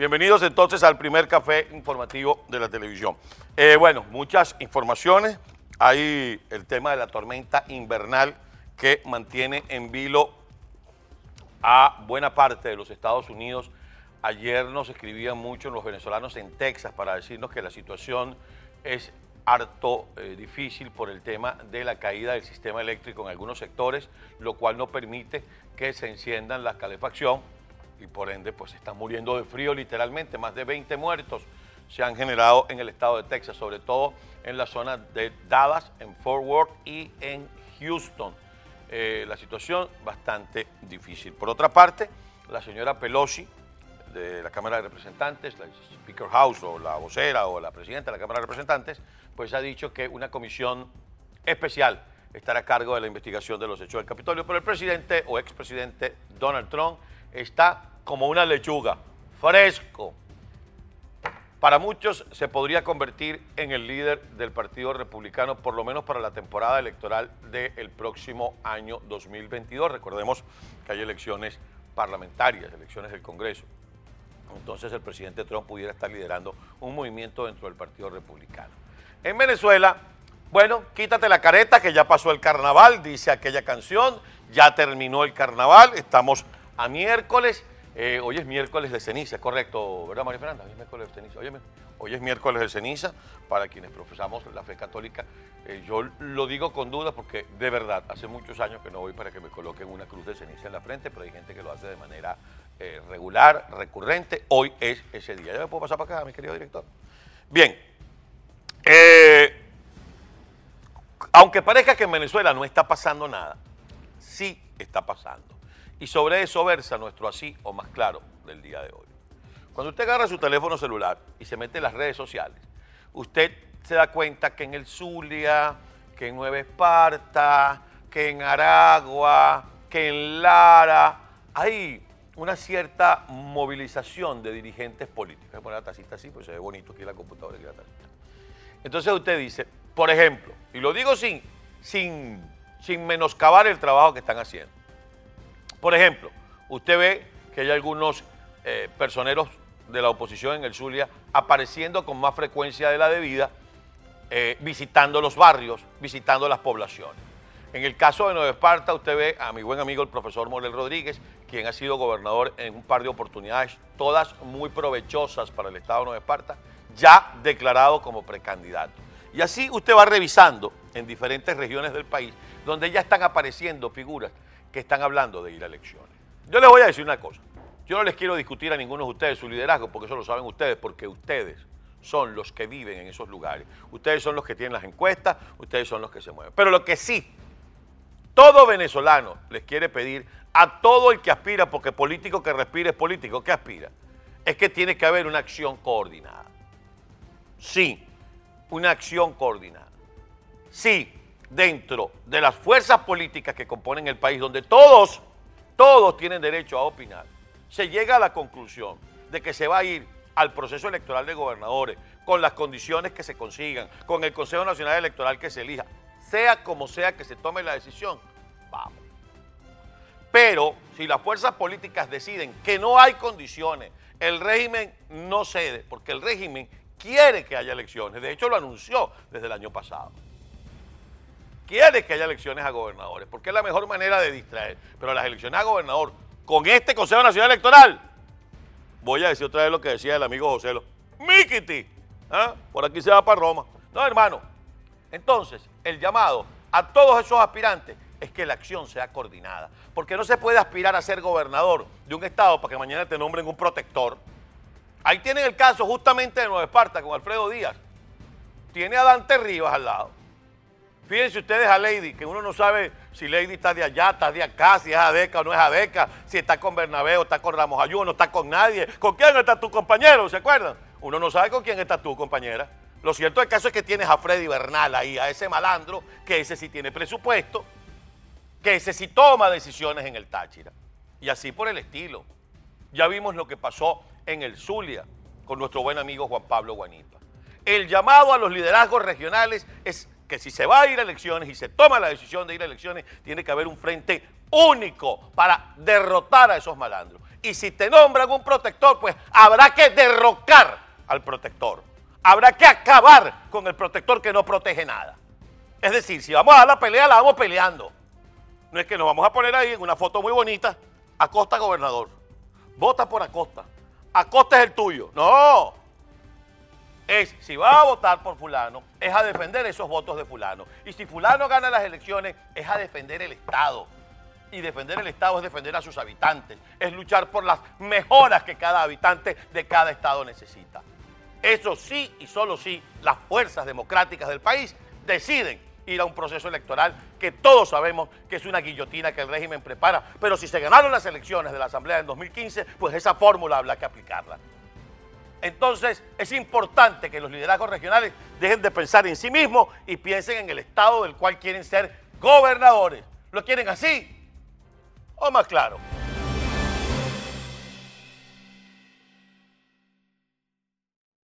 Bienvenidos entonces al primer café informativo de la televisión. Eh, bueno, muchas informaciones. Hay el tema de la tormenta invernal que mantiene en vilo a buena parte de los Estados Unidos. Ayer nos escribían mucho los venezolanos en Texas para decirnos que la situación es harto eh, difícil por el tema de la caída del sistema eléctrico en algunos sectores, lo cual no permite que se enciendan la calefacción y por ende pues están muriendo de frío literalmente. Más de 20 muertos se han generado en el estado de Texas, sobre todo en la zona de Dallas, en Fort Worth y en Houston. Eh, la situación bastante difícil. Por otra parte, la señora Pelosi de la Cámara de Representantes, la Speaker House o la vocera o la presidenta de la Cámara de Representantes, pues ha dicho que una comisión especial estará a cargo de la investigación de los hechos del Capitolio, pero el presidente o expresidente Donald Trump está como una lechuga, fresco. Para muchos se podría convertir en el líder del Partido Republicano, por lo menos para la temporada electoral del próximo año 2022. Recordemos que hay elecciones parlamentarias, elecciones del Congreso. Entonces el presidente Trump pudiera estar liderando un movimiento dentro del Partido Republicano. En Venezuela, bueno, quítate la careta que ya pasó el carnaval, dice aquella canción, ya terminó el carnaval, estamos a miércoles eh, hoy es miércoles de ceniza, correcto, ¿verdad, María Fernanda? Hoy es miércoles de ceniza. hoy es miércoles de ceniza para quienes profesamos la fe católica. Eh, yo lo digo con duda porque de verdad, hace muchos años que no voy para que me coloquen una cruz de ceniza en la frente, pero hay gente que lo hace de manera eh, regular, recurrente. Hoy es ese día. ¿Ya me puedo pasar para acá, mi querido director? Bien. aunque parezca que en Venezuela no está pasando nada, sí está pasando. Y sobre eso versa nuestro así o más claro del día de hoy. Cuando usted agarra su teléfono celular y se mete en las redes sociales, usted se da cuenta que en el Zulia, que en Nueva Esparta, que en Aragua, que en Lara, hay una cierta movilización de dirigentes políticos. Voy a poner la tacita así, pues se ve bonito aquí la computadora. Aquí la. Entonces usted dice, por ejemplo, y lo digo sin, sin, sin menoscabar el trabajo que están haciendo. Por ejemplo, usted ve que hay algunos eh, personeros de la oposición en el Zulia apareciendo con más frecuencia de la debida, eh, visitando los barrios, visitando las poblaciones. En el caso de Nueva Esparta, usted ve a mi buen amigo el profesor Morel Rodríguez, quien ha sido gobernador en un par de oportunidades, todas muy provechosas para el Estado de Nueva Esparta, ya declarado como precandidato. Y así usted va revisando en diferentes regiones del país, donde ya están apareciendo figuras que están hablando de ir a elecciones. Yo les voy a decir una cosa. Yo no les quiero discutir a ninguno de ustedes su liderazgo, porque eso lo saben ustedes, porque ustedes son los que viven en esos lugares. Ustedes son los que tienen las encuestas, ustedes son los que se mueven. Pero lo que sí, todo venezolano les quiere pedir a todo el que aspira, porque político que respire es político que aspira, es que tiene que haber una acción coordinada. Sí, una acción coordinada. Sí, dentro de las fuerzas políticas que componen el país, donde todos, todos tienen derecho a opinar, se llega a la conclusión de que se va a ir al proceso electoral de gobernadores con las condiciones que se consigan, con el Consejo Nacional Electoral que se elija, sea como sea que se tome la decisión, vamos. Pero si las fuerzas políticas deciden que no hay condiciones, el régimen no cede, porque el régimen quiere que haya elecciones, de hecho lo anunció desde el año pasado quiere que haya elecciones a gobernadores, porque es la mejor manera de distraer. Pero las elecciones a gobernador, con este Consejo Nacional Electoral, voy a decir otra vez lo que decía el amigo José Lo, ¡Mikiti! ¿ah? Por aquí se va para Roma. No, hermano. Entonces, el llamado a todos esos aspirantes es que la acción sea coordinada. Porque no se puede aspirar a ser gobernador de un estado para que mañana te nombren un protector. Ahí tienen el caso justamente de Nueva Esparta con Alfredo Díaz. Tiene a Dante Rivas al lado. Fíjense ustedes a Lady, que uno no sabe si Lady está de allá, está de acá, si es Adeca o no es Adeca, si está con Bernabé está con Ramos Ayuno, no está con nadie. ¿Con quién está tu compañero? ¿Se acuerdan? Uno no sabe con quién está tu compañera. Lo cierto del caso es que tienes a Freddy Bernal ahí, a ese malandro, que ese sí tiene presupuesto, que ese sí toma decisiones en el Táchira. Y así por el estilo. Ya vimos lo que pasó en el Zulia con nuestro buen amigo Juan Pablo Guanipa. El llamado a los liderazgos regionales es que si se va a ir a elecciones y se toma la decisión de ir a elecciones, tiene que haber un frente único para derrotar a esos malandros. Y si te nombran un protector, pues habrá que derrocar al protector. Habrá que acabar con el protector que no protege nada. Es decir, si vamos a la pelea, la vamos peleando. No es que nos vamos a poner ahí en una foto muy bonita, Acosta gobernador. Vota por Acosta. Acosta es el tuyo. No. Es, si vas a votar por fulano, es a defender esos votos de fulano. Y si fulano gana las elecciones, es a defender el Estado. Y defender el Estado es defender a sus habitantes. Es luchar por las mejoras que cada habitante de cada Estado necesita. Eso sí y solo sí las fuerzas democráticas del país deciden ir a un proceso electoral que todos sabemos que es una guillotina que el régimen prepara. Pero si se ganaron las elecciones de la Asamblea en 2015, pues esa fórmula habrá que aplicarla. Entonces es importante que los liderazgos regionales dejen de pensar en sí mismos y piensen en el estado del cual quieren ser gobernadores. ¿Lo quieren así? ¿O más claro?